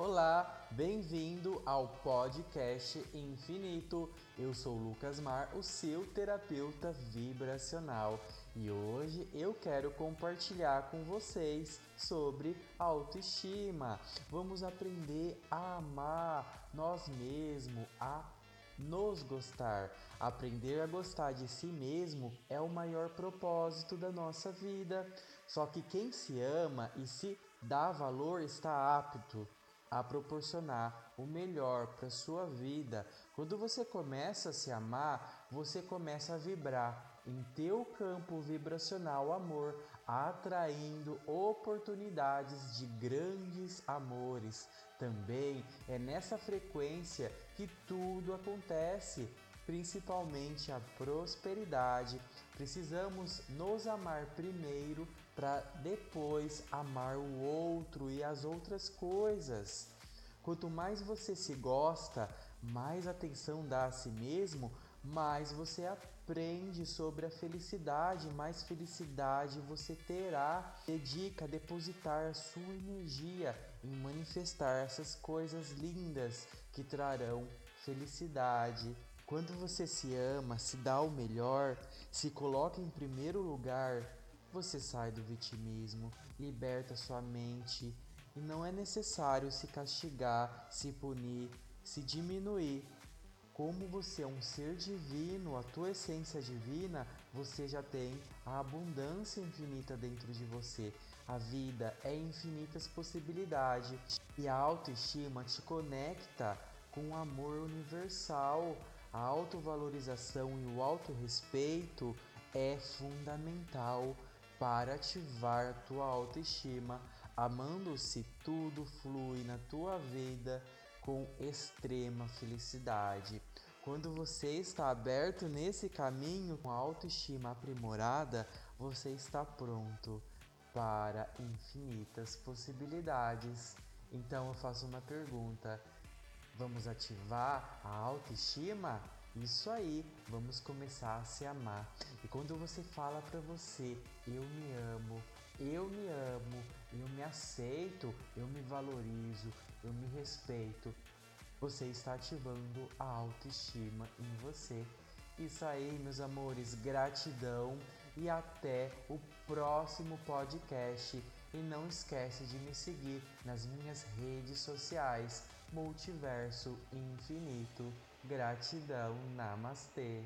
Olá, bem-vindo ao podcast Infinito. Eu sou Lucas Mar, o seu terapeuta vibracional, e hoje eu quero compartilhar com vocês sobre autoestima. Vamos aprender a amar nós mesmos, a nos gostar. Aprender a gostar de si mesmo é o maior propósito da nossa vida. Só que quem se ama e se dá valor está apto a proporcionar o melhor para sua vida. Quando você começa a se amar, você começa a vibrar em teu campo vibracional amor, atraindo oportunidades de grandes amores. Também é nessa frequência que tudo acontece principalmente a prosperidade, precisamos nos amar primeiro para depois amar o outro e as outras coisas. Quanto mais você se gosta, mais atenção dá a si mesmo, mais você aprende sobre a felicidade, mais felicidade você terá. Dedica a depositar a sua energia em manifestar essas coisas lindas que trarão felicidade, quando você se ama, se dá o melhor, se coloca em primeiro lugar, você sai do vitimismo, liberta sua mente e não é necessário se castigar, se punir, se diminuir. Como você é um ser divino, a tua essência divina, você já tem a abundância infinita dentro de você. A vida é infinitas possibilidades e a autoestima te conecta com o amor universal a autovalorização e o autorrespeito é fundamental para ativar a tua autoestima, amando-se tudo flui na tua vida com extrema felicidade. Quando você está aberto nesse caminho com a autoestima aprimorada, você está pronto para infinitas possibilidades. Então eu faço uma pergunta: Vamos ativar a autoestima? Isso aí, vamos começar a se amar. E quando você fala para você, eu me amo, eu me amo, eu me aceito, eu me valorizo, eu me respeito, você está ativando a autoestima em você. Isso aí, meus amores, gratidão e até o próximo podcast. E não esquece de me seguir nas minhas redes sociais Multiverso Infinito. Gratidão, Namastê.